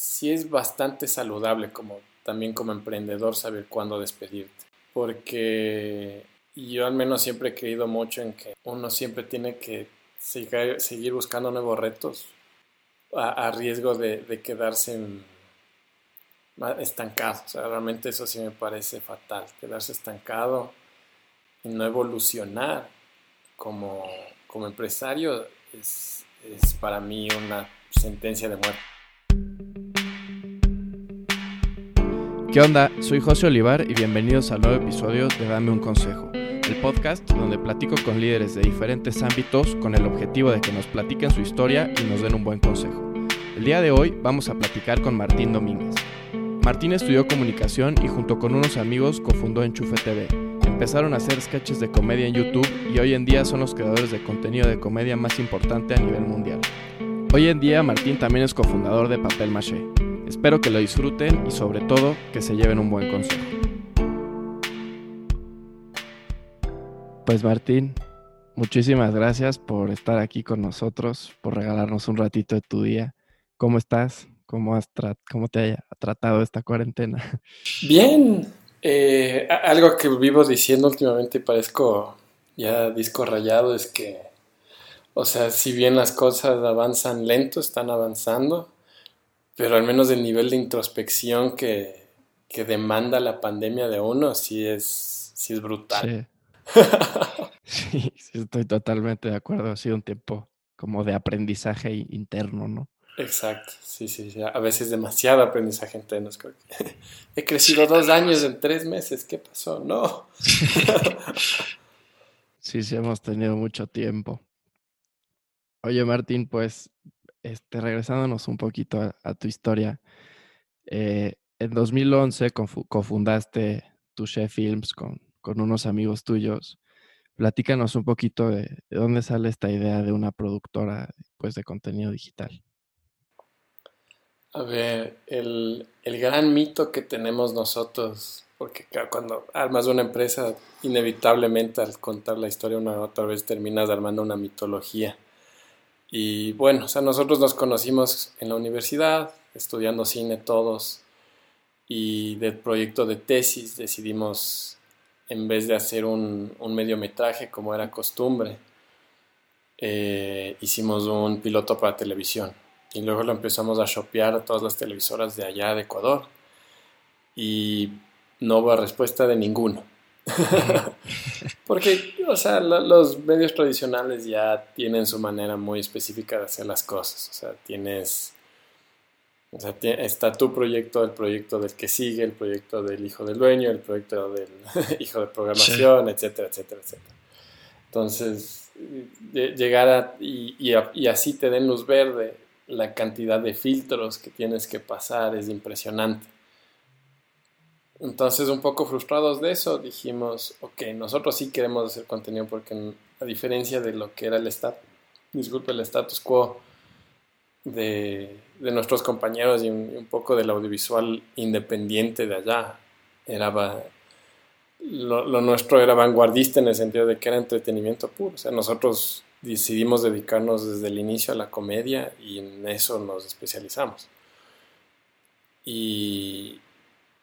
sí es bastante saludable como también como emprendedor saber cuándo despedirte. Porque yo al menos siempre he creído mucho en que uno siempre tiene que seguir, buscando nuevos retos a, riesgo de, quedarse estancado. O sea, realmente eso sí me parece fatal, quedarse estancado y no evolucionar como, como empresario es, es para mí una sentencia de muerte. ¿Qué onda? Soy José Olivar y bienvenidos al nuevo episodio de Dame un Consejo, el podcast donde platico con líderes de diferentes ámbitos con el objetivo de que nos platiquen su historia y nos den un buen consejo. El día de hoy vamos a platicar con Martín Domínguez. Martín estudió comunicación y junto con unos amigos cofundó Enchufe TV. Empezaron a hacer sketches de comedia en YouTube y hoy en día son los creadores de contenido de comedia más importante a nivel mundial. Hoy en día Martín también es cofundador de Papel Maché Espero que lo disfruten y sobre todo que se lleven un buen consejo. Pues Martín, muchísimas gracias por estar aquí con nosotros, por regalarnos un ratito de tu día. ¿Cómo estás? ¿Cómo, te ha tratado esta cuarentena? Bien. Eh, algo que vivo diciendo últimamente y parezco ya disco rayado es que, o sea, si bien las cosas avanzan lento, están avanzando pero al menos el nivel de introspección que, demanda la pandemia de uno sí es, sí es brutal. Sí. sí, estoy totalmente de acuerdo. Ha sido un tiempo como de aprendizaje interno, ¿no? Exacto, sí, sí, a veces demasiado aprendizaje interno. He crecido dos años en tres meses, ¿qué pasó? No. sí, sí, hemos tenido mucho tiempo. Oye, Martín, pues este, regresándonos un poquito a, tu historia, eh, en 2011 cofundaste Chef Films con, unos amigos tuyos. Platícanos un poquito de, dónde sale esta idea de una productora pues, de contenido digital. A ver, el, el gran mito que tenemos nosotros, porque cuando armas una empresa, inevitablemente al contar la historia una otra vez terminas armando una mitología y bueno, o sea, nosotros nos conocimos en la universidad, estudiando cine todos, y del proyecto de tesis decidimos, en vez de hacer un, un mediometraje como era costumbre, eh, hicimos un piloto para televisión. Y luego lo empezamos a shopear a todas las televisoras de allá de Ecuador. Y no hubo respuesta de ninguno. Porque, o sea, los medios tradicionales ya tienen su manera muy específica de hacer las cosas. O sea, tienes. O sea, está tu proyecto, el proyecto del que sigue, el proyecto del hijo del dueño, el proyecto del hijo de programación, etcétera, etcétera, etcétera. Entonces, llegar a, y, y así te den luz verde, la cantidad de filtros que tienes que pasar es impresionante. Entonces, un poco frustrados de eso, dijimos, ok, nosotros sí queremos hacer contenido porque a diferencia de lo que era el status, disculpe, el status quo de, nuestros compañeros y un, poco del audiovisual independiente de allá, era lo, lo, nuestro era vanguardista en el sentido de que era entretenimiento puro. O sea, nosotros decidimos dedicarnos desde el inicio a la comedia y en eso nos especializamos. Y,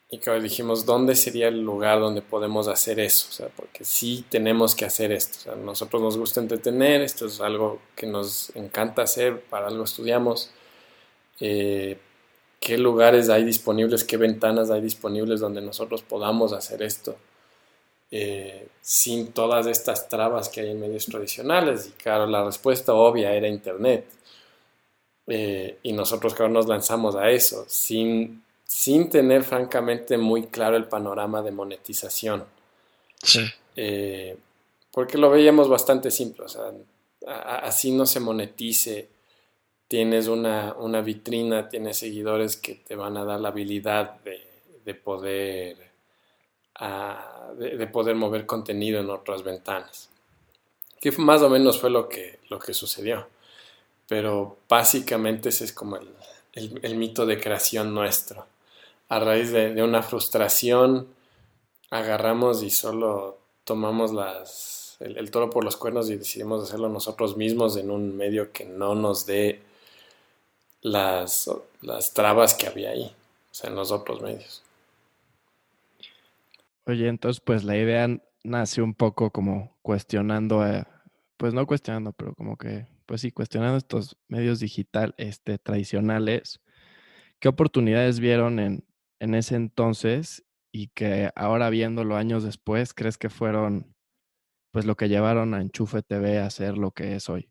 y que dijimos, ¿dónde sería el lugar donde podemos hacer eso? O sea, porque sí tenemos que hacer esto. O sea, nosotros nos gusta entretener, esto es algo que nos encanta hacer, para algo estudiamos. Eh, ¿Qué lugares hay disponibles, qué ventanas hay disponibles donde nosotros podamos hacer esto? Eh, sin todas estas trabas que hay en medios tradicionales. Y claro, la respuesta obvia era Internet. Eh, y nosotros, claro, nos lanzamos a eso, sin sin tener francamente muy claro el panorama de monetización. Sí. Eh, porque lo veíamos bastante simple, o sea, así no se monetice, tienes una, vitrina, tienes seguidores que te van a dar la habilidad de, poder, de, poder mover contenido en otras ventanas. Que más o menos fue lo que, lo que sucedió. Pero básicamente ese es como el mito de creación nuestro a raíz de, una frustración, agarramos y solo tomamos el, toro por los cuernos y decidimos hacerlo nosotros mismos en un medio que no nos dé las, las trabas que había ahí, o sea, en los otros medios. Oye, entonces pues la idea nace un poco como cuestionando, pues no cuestionando, pero como que, pues sí, cuestionando estos medios digital este, tradicionales. ¿Qué oportunidades vieron en, en ese entonces y que ahora viéndolo años después, crees que fueron pues lo que llevaron a Enchufe TV a ser lo que es hoy?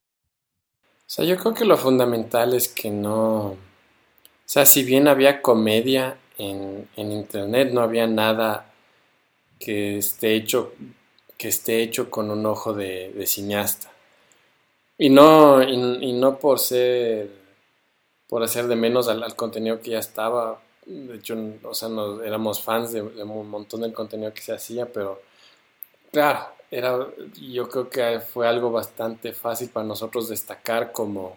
O sea, yo creo que lo fundamental es que no, o sea, si bien había comedia en, en internet, no había nada que esté hecho, que esté hecho con un ojo de, cineasta. Y no, y, no por ser, por hacer de menos al, contenido que ya estaba. De hecho, o sea, nos, éramos fans de, un montón del contenido que se hacía, pero claro, era, yo creo que fue algo bastante fácil para nosotros destacar como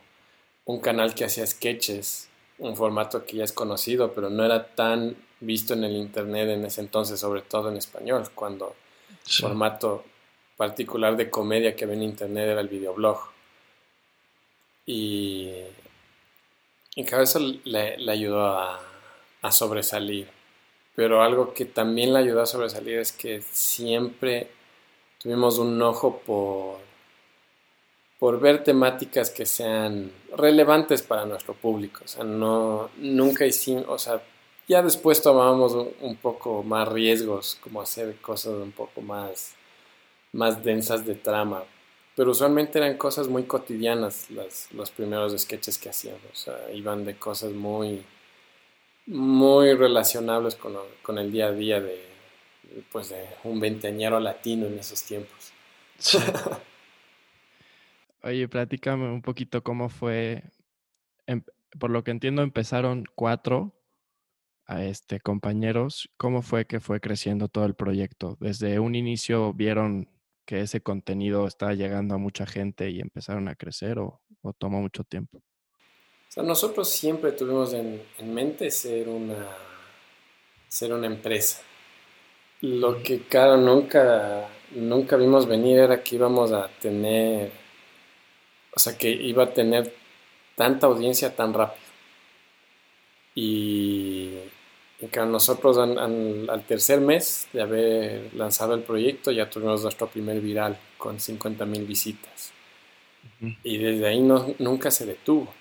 un canal que hacía sketches, un formato que ya es conocido, pero no era tan visto en el internet en ese entonces, sobre todo en español, cuando el formato particular de comedia que había en internet era el videoblog. Y, y cada eso le, ayudó a, a, sobresalir. Pero algo que también le ayudó a sobresalir es que siempre tuvimos un ojo por, por ver temáticas que sean relevantes para nuestro público. O sea, no, nunca hicimos, o sea, ya después tomábamos un, poco más riesgos, como hacer cosas un poco más, más densas de trama. Pero usualmente eran cosas muy cotidianas los primeros sketches que hacíamos. O sea, iban de cosas muy, muy relacionables con, con el día a día de, pues de un veinteañero latino en esos tiempos. Oye, platícame un poquito cómo fue. Em, por lo que entiendo, empezaron cuatro a este, compañeros, ¿cómo fue que fue creciendo todo el proyecto? Desde un inicio vieron que ese contenido estaba llegando a mucha gente y empezaron a crecer o, tomó mucho tiempo? O sea, nosotros siempre tuvimos en, mente ser una, ser una empresa. Lo que, claro, nunca, nunca vimos venir era que íbamos a tener, o sea, que iba a tener tanta audiencia tan rápido. Y, y que nosotros al tercer mes de haber lanzado el proyecto ya tuvimos nuestro primer viral con 50 mil visitas. Y desde ahí no, nunca se detuvo.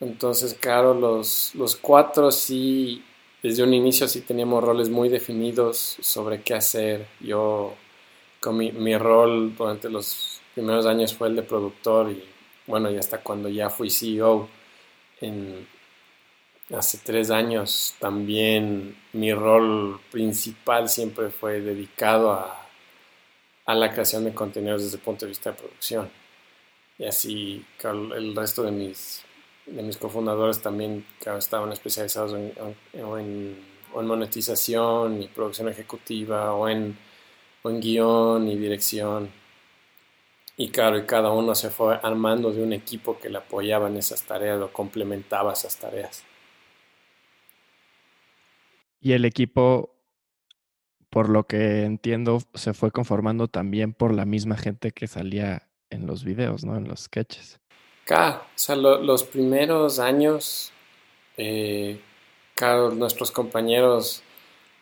Entonces, claro, los, los cuatro sí, desde un inicio sí teníamos roles muy definidos sobre qué hacer. Yo, con mi, mi rol durante los primeros años fue el de productor y bueno, y hasta cuando ya fui CEO en, hace tres años también mi rol principal siempre fue dedicado a, la creación de contenidos desde el punto de vista de producción. Y así el resto de mis, de mis cofundadores también estaban especializados en, en, monetización y producción ejecutiva o en, o en guion y dirección. Y claro, y cada uno se fue armando de un equipo que le apoyaba en esas tareas o complementaba esas tareas. Y el equipo, por lo que entiendo, se fue conformando también por la misma gente que salía en los videos, ¿no? En los sketches. Claro, o sea, los primeros años, eh, nuestros compañeros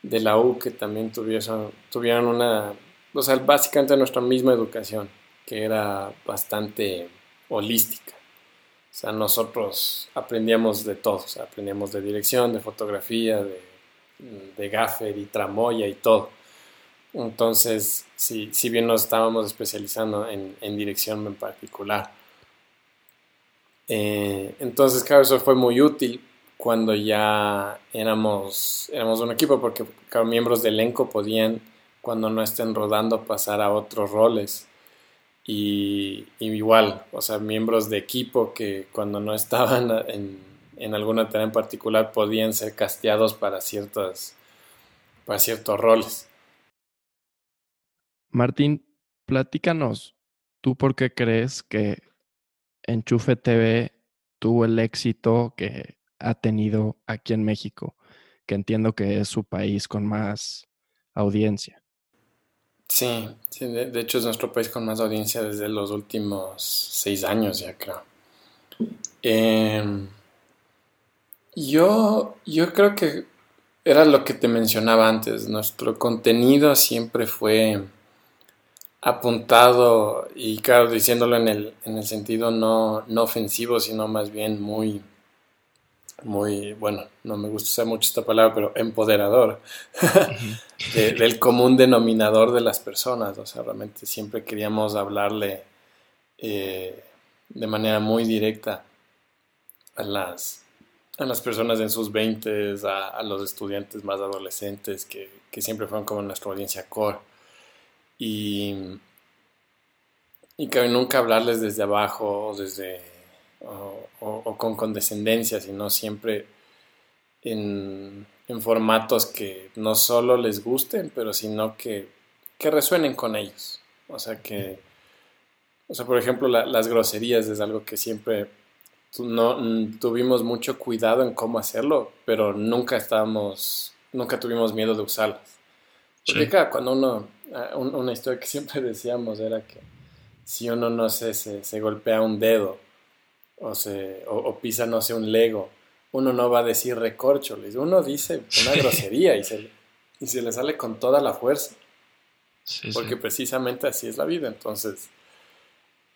de la U que también tuvieron, tuvieron una, o sea, básicamente nuestra misma educación, que era bastante holística. O sea, nosotros aprendíamos de todo, aprendíamos de dirección, de fotografía, de gaffer y tramoya y todo. Entonces, si, si bien nos estábamos especializando en dirección en particular. Eh, entonces, claro, eso fue muy útil cuando ya éramos, éramos un equipo, porque miembros del elenco podían, cuando no estén rodando, pasar a otros roles. Y, y, igual, o sea, miembros de equipo que cuando no estaban en, en alguna tarea en particular podían ser casteados para, ciertas, para ciertos roles. Martín, platícanos, ¿tú por qué crees que Enchufe TV tuvo el éxito que ha tenido aquí en México, que entiendo que es su país con más audiencia? Sí, de, hecho es nuestro país con más audiencia desde los últimos seis años ya creo. Eh, Yo, yo creo que era lo que te mencionaba antes. Nuestro contenido siempre fue apuntado y claro, diciéndolo en el, en el sentido no, no ofensivo, sino más bien muy, muy, bueno, no me gusta usar mucho esta palabra, pero empoderador del común denominador de las personas. O sea, realmente siempre queríamos hablarle eh, de manera muy directa a las, a las personas en sus 20, a, los estudiantes más adolescentes, que, siempre fueron como nuestra audiencia core. Y, y que nunca hablarles desde abajo o desde o, con condescendencia, sino siempre en, formatos que no solo les gusten, pero sino que, que resuenen con ellos. O sea que, o sea, por ejemplo, las groserías es algo que siempre no, tuvimos mucho cuidado en cómo hacerlo, pero nunca estábamos, nunca tuvimos miedo de usarlas. Porque cuando uno, una historia que siempre decíamos era que si uno, no sé, se, se golpea un dedo o, se, o, pisa, no sé, un lego, uno no va a decir recorcholes, uno dice una grosería y se, y se le sale con toda la fuerza. porque precisamente así es la vida. Entonces,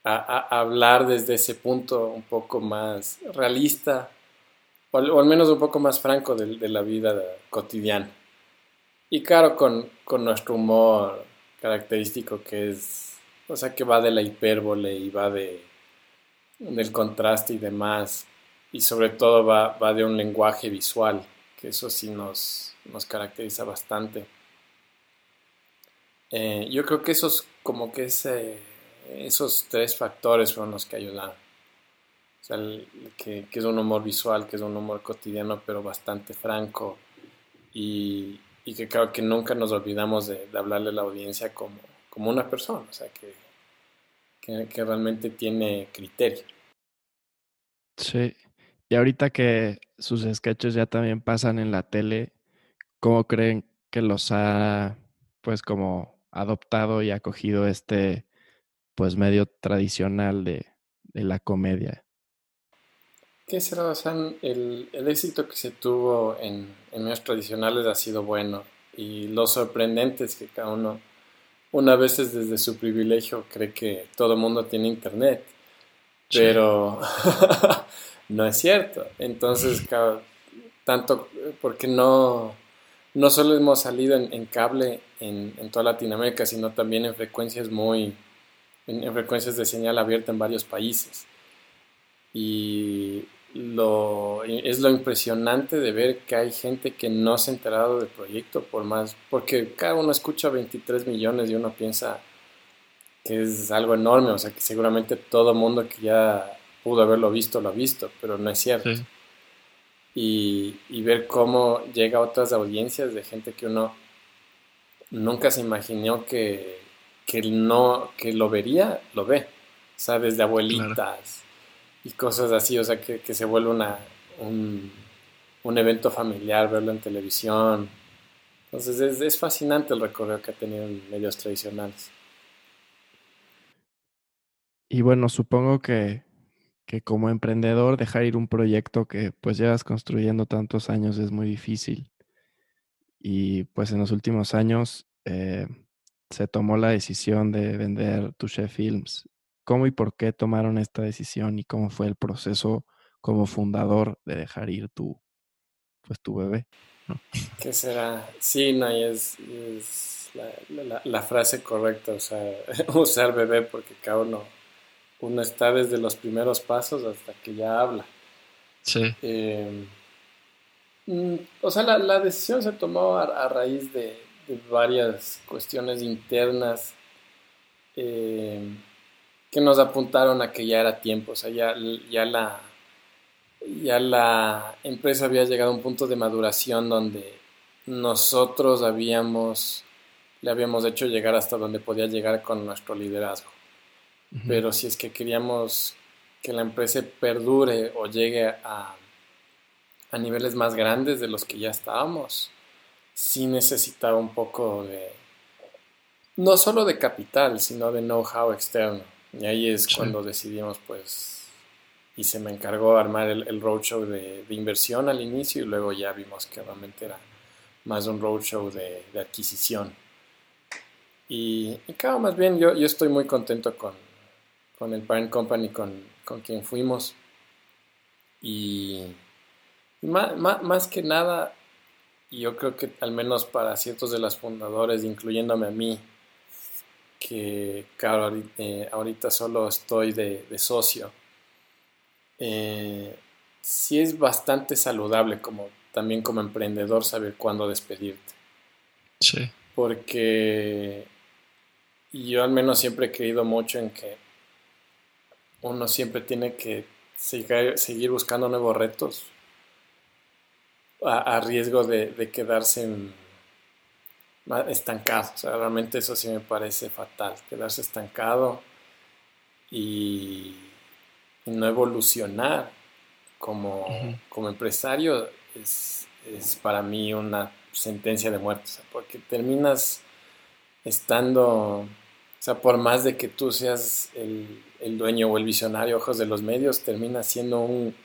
a, hablar desde ese punto un poco más realista, o, al menos un poco más franco de, la vida cotidiana. Y claro, con, con, nuestro humor característico que es, o sea, que va de la hipérbole y va de, del contraste y demás, y sobre todo va, va de un lenguaje visual, que eso sí nos, nos caracteriza bastante. Eh, yo creo que eso es como que ese esos tres factores fueron los que ayudaron. O sea, que, es un humor visual, que es un humor cotidiano, pero bastante franco. Y, que creo que nunca nos olvidamos de, hablarle a la audiencia como, como una persona, o sea, que, que, realmente tiene criterio. Sí, y ahorita que sus sketches ya también pasan en la tele, ¿cómo creen que los ha, pues, como adoptado y acogido este pues medio tradicional de, la comedia. ¿Qué será? O el, éxito que se tuvo en, medios tradicionales ha sido bueno y lo sorprendente es que cada uno, una vez desde su privilegio, cree que todo el mundo tiene internet, pero no es cierto. Entonces, tanto porque no, no solo hemos salido en, cable en, en toda Latinoamérica, sino también en frecuencias muy en, frecuencias de señal abierta en varios países. Y lo, es lo impresionante de ver que hay gente que no se ha enterado del proyecto, por más, porque cada uno escucha 23 millones y uno piensa que es algo enorme, o sea que seguramente todo mundo que ya pudo haberlo visto lo ha visto, pero no es cierto. Y, y, ver cómo llega a otras audiencias de gente que uno nunca se imaginó que, que no, que lo vería, lo ve, ¿sabes? De abuelitas y cosas así, o sea, que, se vuelve una, un, evento familiar, verlo en televisión. Entonces es, es fascinante el recorrido que ha tenido en medios tradicionales. Y bueno, supongo que, que como emprendedor dejar ir un proyecto que pues llevas construyendo tantos años es muy difícil. Y pues en los últimos años eh, se tomó la decisión de vender Touché Films. ¿Cómo y por qué tomaron esta decisión y cómo fue el proceso como fundador de dejar ir tu, pues, tu bebé? ¿Qué será? Sí, no, es, la, frase correcta, o sea, usar bebé porque cada uno, uno está desde los primeros pasos hasta que ya habla. Sí. Em, mm, o sea, la, decisión se tomó a raíz de, varias cuestiones internas eh, que nos apuntaron a que ya era tiempo, o sea, ya, ya, la, ya la empresa había llegado a un punto de maduración donde nosotros habíamos, le habíamos hecho llegar hasta donde podía llegar con nuestro liderazgo. Pero si es que queríamos que la empresa perdure o llegue a, a niveles más grandes de los que ya estábamos, sí necesitaba un poco de, no solo de capital, sino de know-how externo. Y ahí es cuando decidimos pues y se me encargó armar el, roadshow de, de, inversión al inicio y luego ya vimos que realmente era más un roadshow de, de adquisición. Y, y, claro, más bien yo, yo estoy muy contento con, con el parent company con, con quien fuimos. Y, más, más, más, que nada, yo creo que al menos para ciertos de los fundadores, incluyéndome a mí, que claro, eh, ahorita, solo estoy de, de socio, eh, sí es bastante saludable como también como emprendedor saber cuándo despedirte. Sí. Porque yo al menos siempre he creído mucho en que uno siempre tiene que seguir, buscando nuevos retos a, riesgo de, quedarse estancado. O sea, realmente eso sí me parece fatal, quedarse estancado y, no evolucionar como, como empresario es, para mí una sentencia de muerte, porque terminas estando, o sea, por más de que tú seas el, el dueño o el visionario ojos de los medios, termina siendo un,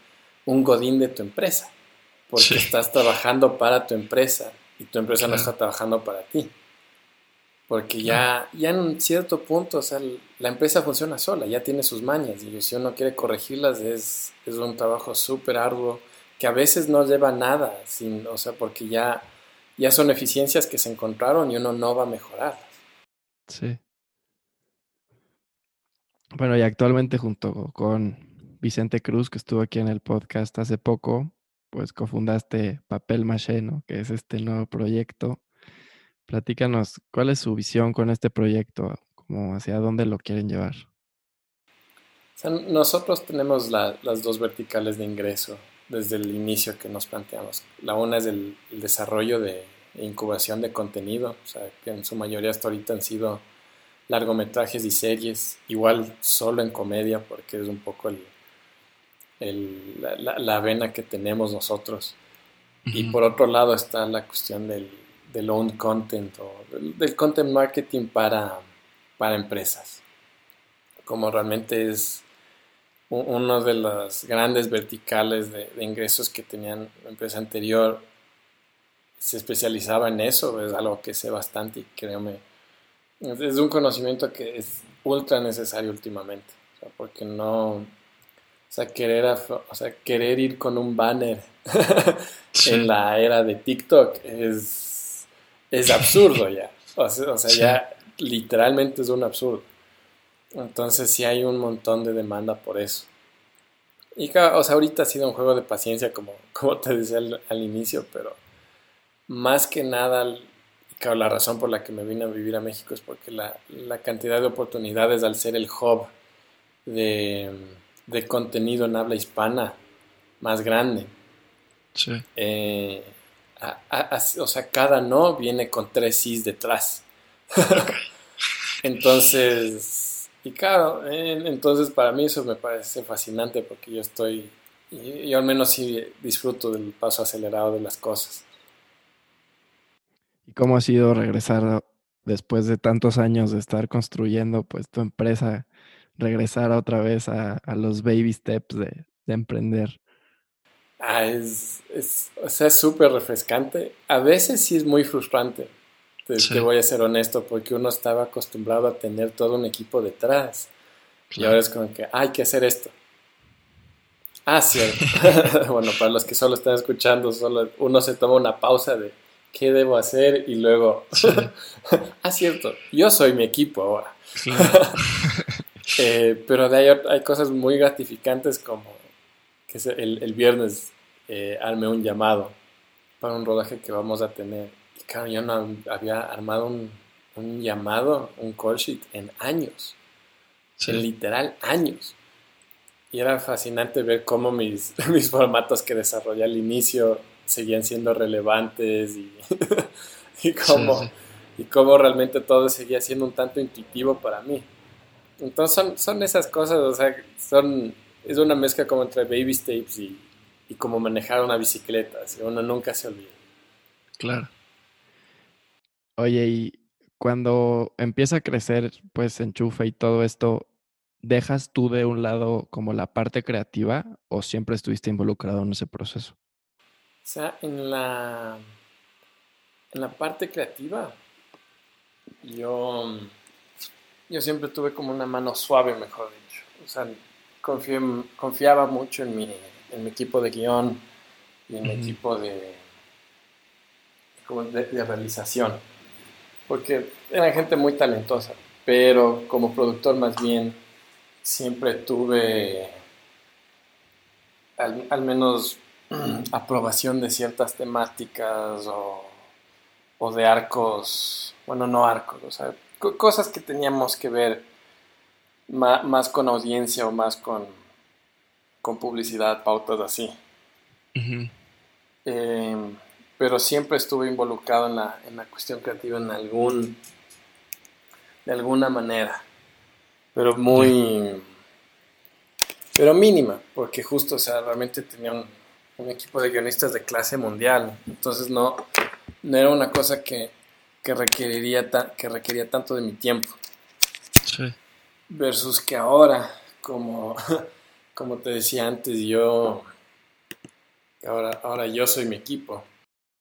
un godín de tu empresa, porque estás trabajando para tu empresa y tu empresa no está trabajando para ti. Porque ya, ya en cierto punto, o sea, la empresa funciona sola, ya tiene sus mañas y si uno quiere corregirlas es, es un trabajo súper arduo que a veces no lleva nada, sin, o sea, porque ya, ya son eficiencias que se encontraron y uno no va a mejorarlas. Sí. Bueno, y actualmente junto con Vicente Cruz, que estuvo aquí en el podcast hace poco, pues cofundaste Papel Maché, ¿no? Que es este nuevo proyecto. Platícanos, ¿cuál es su visión con este proyecto? ¿Cómo hacia dónde lo quieren llevar? nosotros tenemos las dos verticales de ingreso desde el inicio que nos planteamos. La una es el, el desarrollo de incubación de contenido, o sea, que en su mayoría hasta ahorita han sido largometrajes y series, igual solo en comedia, porque es un poco el, la, la, vena que tenemos nosotros. Y por otro lado está la cuestión del, del own content o del, content marketing para, para empresas. Como realmente es uno de las grandes verticales de, de, ingresos que tenían la empresa anterior, se especializaba en eso, es algo que sé bastante y créeme, es un conocimiento que es ultra necesario últimamente, porque no, o sea, querer, o sea, querer ir con un banner en la era de TikTok es, es absurdo ya, o sea, ya literalmente es un absurdo. Entonces sí hay un montón de demanda por eso. Y o sea, ahorita ha sido un juego de paciencia, como, como te decía al, al inicio, pero más que nada Claro, la razón por la que me vine a vivir a México es porque la, cantidad de oportunidades al ser el hub de, contenido en habla hispana más grande. Sí. Eh, o sea, cada no viene con tres sís detrás. entonces, y claro, entonces para mí eso me parece fascinante porque yo estoy, yo al menos sí disfruto del paso acelerado de las cosas. ¿Y cómo ha sido regresar después de tantos años de estar construyendo pues tu empresa, regresar otra vez a, los baby steps de, emprender? Ah, es, es, o sea, súper refrescante. A veces sí es muy frustrante, te, voy a ser honesto, porque uno estaba acostumbrado a tener todo un equipo detrás. Y ahora es como que hay que hacer esto. Ah, cierto. bueno, para los que solo están escuchando, solo uno se toma una pausa de ¿qué debo hacer? Y luego, ah, cierto, yo soy mi equipo ahora. Eh, pero de ahí hay cosas muy gratificantes como que el, el viernes eh, armé un llamado para un rodaje que vamos a tener. Y claro, yo no había armado un, un llamado, un call sheet en años. En literal años. Y era fascinante ver cómo mis, mis formatos que desarrollé al inicio seguían siendo relevantes y, y, cómo, y cómo realmente todo seguía siendo un tanto intuitivo para mí. Entonces son, son esas cosas, o sea, son, es una mezcla como entre baby steps y, y como manejar una bicicleta, así uno nunca se olvida. Claro. Oye, y cuando empieza a crecer, pues enchufe y todo esto, ¿dejas tú de un lado como la parte creativa o siempre estuviste involucrado en ese proceso? O sea, en la, en la parte creativa, yo, yo siempre tuve como una mano suave, mejor dicho. O sea, confiaba mucho en mi, en mi equipo de guion y en mi equipo de, de, de realización. Porque eran gente muy talentosa, pero como productor más bien siempre tuve al, menos aprobación de ciertas temáticas o, de arcos, bueno, no arcos, o sea, cosas que teníamos que ver más, con audiencia o más con, con publicidad, pautas así. Em, pero siempre estuve involucrado en la, en la cuestión creativa en algún, de alguna manera pero muy, pero mínima, porque justo, o sea, realmente tenía un, equipo de guionistas de clase mundial, entonces no, no era una cosa que, que requeriría, que requería tanto de mi tiempo. Sí. Versus que ahora, como, como te decía antes, yo, ahora, ahora yo soy mi equipo.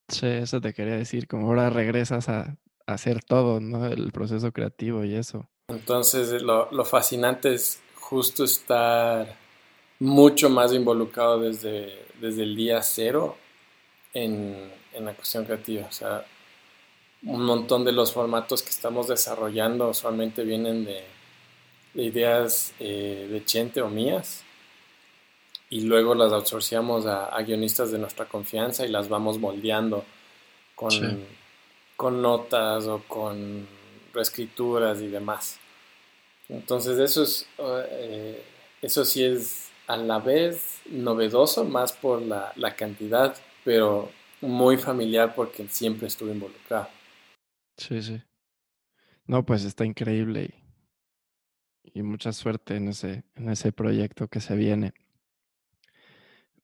Sí, eso te quería decir, como ahora regresas a, a hacer todo, ¿no? El proceso creativo y eso. Entonces lo, lo, fascinante es justo estar mucho más involucrado desde, desde el día cero en, en, la cuestión creativa. O sea, un montón de los formatos que estamos desarrollando usualmente vienen de, de ideas eh, de Chente o mías y luego las outsourciamos a, a, guionistas de nuestra confianza y las vamos moldeando con, con notas o con reescrituras y demás. Entonces eso es, eh, eso sí es a la vez novedoso, más por la, cantidad, pero muy familiar porque siempre estuve involucrado. Sí, sí. No, pues está increíble y, y, mucha suerte en ese, en ese proyecto que se viene.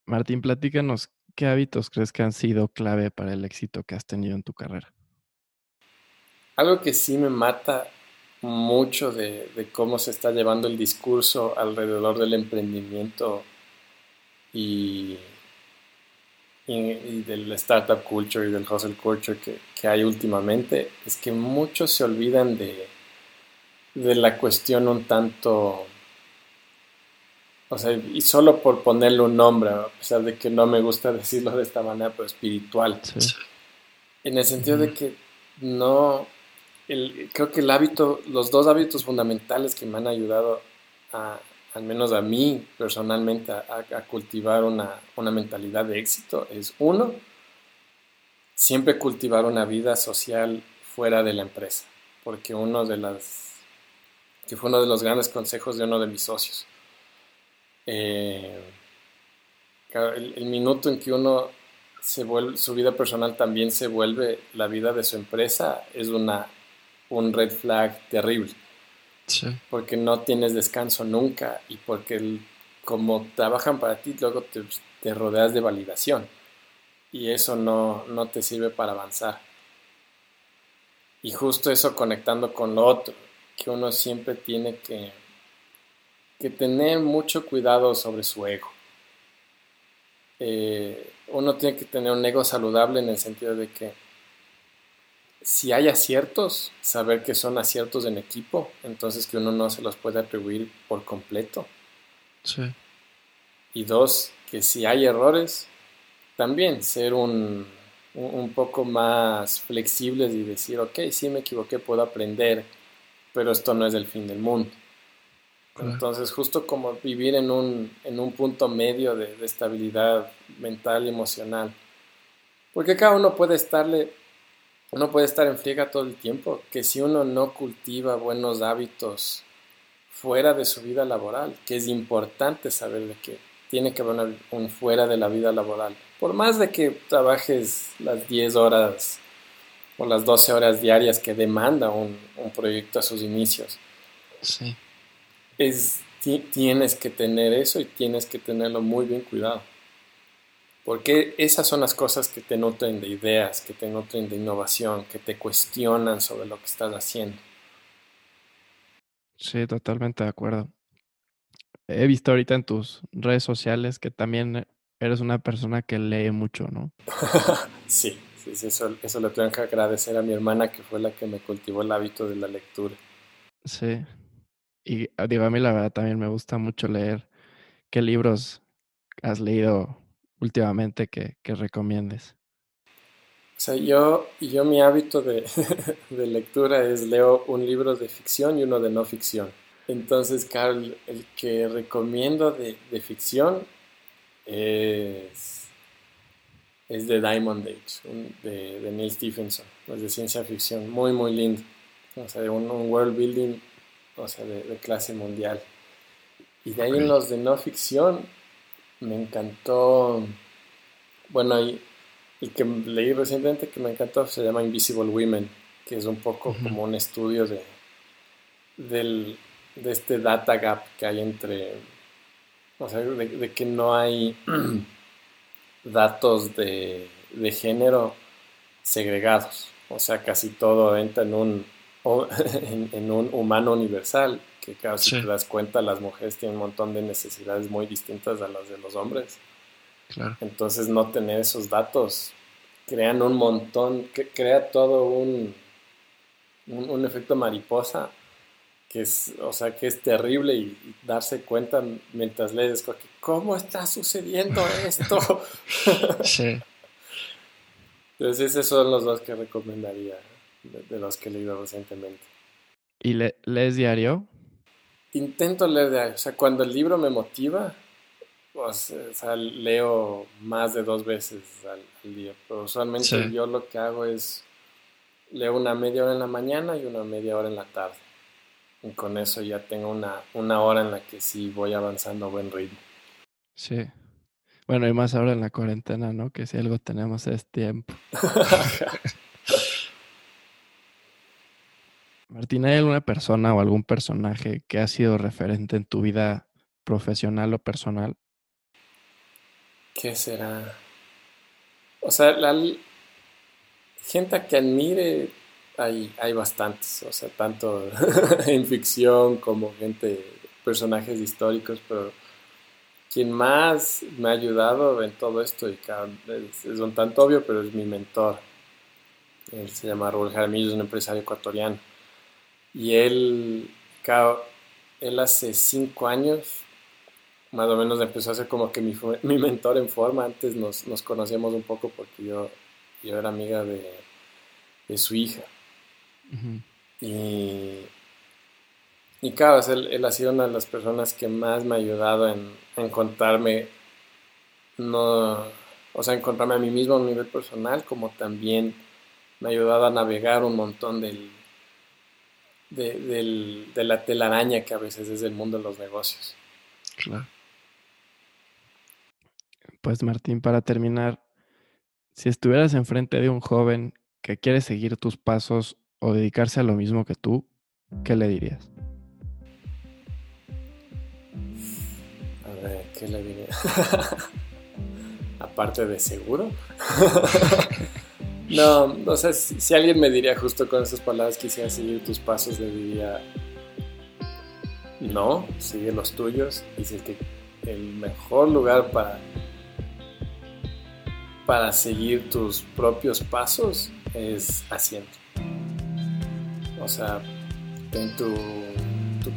Martín, platícanos, ¿qué hábitos crees que han sido clave para el éxito que has tenido en tu carrera? Algo que sí me mata mucho de, cómo se está llevando el discurso alrededor del emprendimiento y, y, del startup culture y del hustle culture que, hay últimamente, es que muchos se olvidan de, de la cuestión un tanto... O sea, y solo por ponerle un nombre, a pesar de que no me gusta decirlo de esta manera, pero espiritual. En el sentido de que no, creo que el hábito, los dos hábitos fundamentales que me han ayudado a, al menos a mí personalmente, a, cultivar una, una, mentalidad de éxito es uno, siempre cultivar una vida social fuera de la empresa, porque uno de las, que fue uno de los grandes consejos de uno de mis socios. Eh, el, minuto en que uno se vuelve, su vida personal también se vuelve la vida de su empresa es una un red flag terrible. Porque no tienes descanso nunca y porque como trabajan para ti, luego te, rodeas de validación y eso no, no, te sirve para avanzar. Y justo eso conectando con lo otro, que uno siempre tiene que, que tener mucho cuidado sobre su ego. Eh, uno tiene que tener un ego saludable en el sentido de que si hay aciertos, saber que son aciertos en equipo, entonces que uno no se los puede atribuir por completo. Sí. Y dos, que si hay errores, también ser un, un poco más flexibles y decir, ok, sí me equivoqué, puedo aprender, pero esto no es el fin del mundo. Entonces, justo como vivir en un, en un punto medio de, de estabilidad mental y emocional. Porque cada uno puede estarle uno puede estar en friega todo el tiempo, que si uno no cultiva buenos hábitos fuera de su vida laboral, que es importante saber de que tiene que haber un fuera de la vida laboral. Por más de que trabajes las 10 horas o las 12 horas diarias que demanda un, proyecto a sus inicios, sí. es, tienes que tener eso y tienes que tenerlo muy bien cuidado. Porque esas son las cosas que te nutren de ideas, que te nutren de innovación, que te cuestionan sobre lo que estás haciendo. Sí, totalmente de acuerdo. he visto ahorita en tus redes sociales que también eres una persona que lee mucho, ¿no? sí, sí, sí eso, eso lo tengo que agradecer a mi hermana que fue la que me cultivó el hábito de la lectura. Sí. Y ah, digo, a mí la verdad también me gusta mucho leer. ¿Qué libros has leído últimamente que, que recomiendes? O sea, yo, yo mi hábito de, de, lectura es leo un libro de ficción y uno de no ficción. Entonces, Carl, el que recomiendo de, de ficción es, es The Diamond Age, de, de, Neil Stephenson, es de ciencia ficción, muy, muy lindo. O sea, un, un world building, o sea, de, clase mundial. Y de ahí en los de no ficción, me encantó, bueno, y, el que leí recientemente que me encantó se llama Invisible Women, que es un poco como un estudio de, del, de este data gap que hay entre o sea, de, que no hay datos de, género segregados. O sea, casi todo entra en un, en, un humano universal, que claro, si te das cuenta, las mujeres tienen un montón de necesidades muy distintas a las de los hombres. Entonces, no tener esos datos crean un montón, crea todo un, un efecto mariposa que es, o sea, que es terrible y, darse cuenta mientras lees, ¿cómo está sucediendo esto? sí. Entonces esos son los dos que recomendaría de, los que he leído recientemente. ¿Y lees diario? Intento leer diario, o sea, cuando el libro me motiva, pues, o sea, leo más de dos veces al, día, pero usualmente yo lo que hago es leo una media hora en la mañana y una media hora en la tarde. Y con eso ya tengo una, una hora en la que sí voy avanzando a buen ritmo. Sí. Bueno, y más ahora en la cuarentena, ¿no? Que si algo tenemos es tiempo. Martín, ¿hay alguna persona o algún personaje que ha sido referente en tu vida profesional o personal? ¿Qué será? O sea, la gente que admire hay, hay bastantes, o sea, tanto en ficción como gente, personajes históricos, pero quien más me ha ayudado en todo esto, y es, es un tanto obvio, pero es mi mentor. Él se llama Raúl Jaramillo, es un empresario ecuatoriano. Y él, él hace cinco años, más o menos empezó a ser como que mi, mi mentor en forma. Antes nos, nos conocíamos un poco porque yo, yo era amiga de, de su hija. Y, y claro, él, ha sido una de las personas que más me ha ayudado en, encontrarme, no, o sea, encontrarme a mí mismo a un nivel personal, como también me ha ayudado a navegar un montón del, de, de la telaraña que a veces es el mundo de los negocios. Claro. Pues Martín, para terminar, si estuvieras enfrente de un joven que quiere seguir tus pasos o dedicarse a lo mismo que tú, ¿qué le dirías? A ver, ¿qué le diría? Aparte de seguro. no, o sea, si, alguien me diría justo con esas palabras quisiera seguir tus pasos, le diría no, sigue los tuyos. Dice que el mejor lugar para para seguir tus propios pasos es haciendo. O sea, ten tu, tu,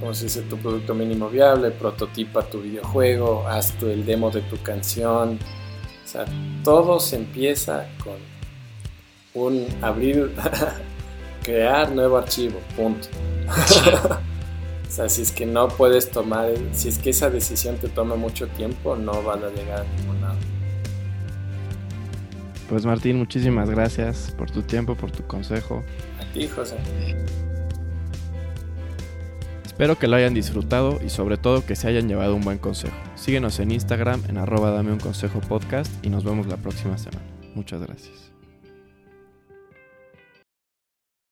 tu producto mínimo viable, prototipa tu videojuego, haz tu, el demo de tu canción. O sea, todo se empieza con un abrir, crear nuevo archivo, punto. o sea, si es que no puedes tomar, si es que esa decisión te toma mucho tiempo, no van a llegar a ningún lado. Pues Martín, muchísimas gracias por tu tiempo, por tu consejo. A ti, José. Espero que lo hayan disfrutado y sobre todo que se hayan llevado un buen consejo. Síguenos en Instagram en arroba dame un consejo podcast y nos vemos la próxima semana. Muchas gracias.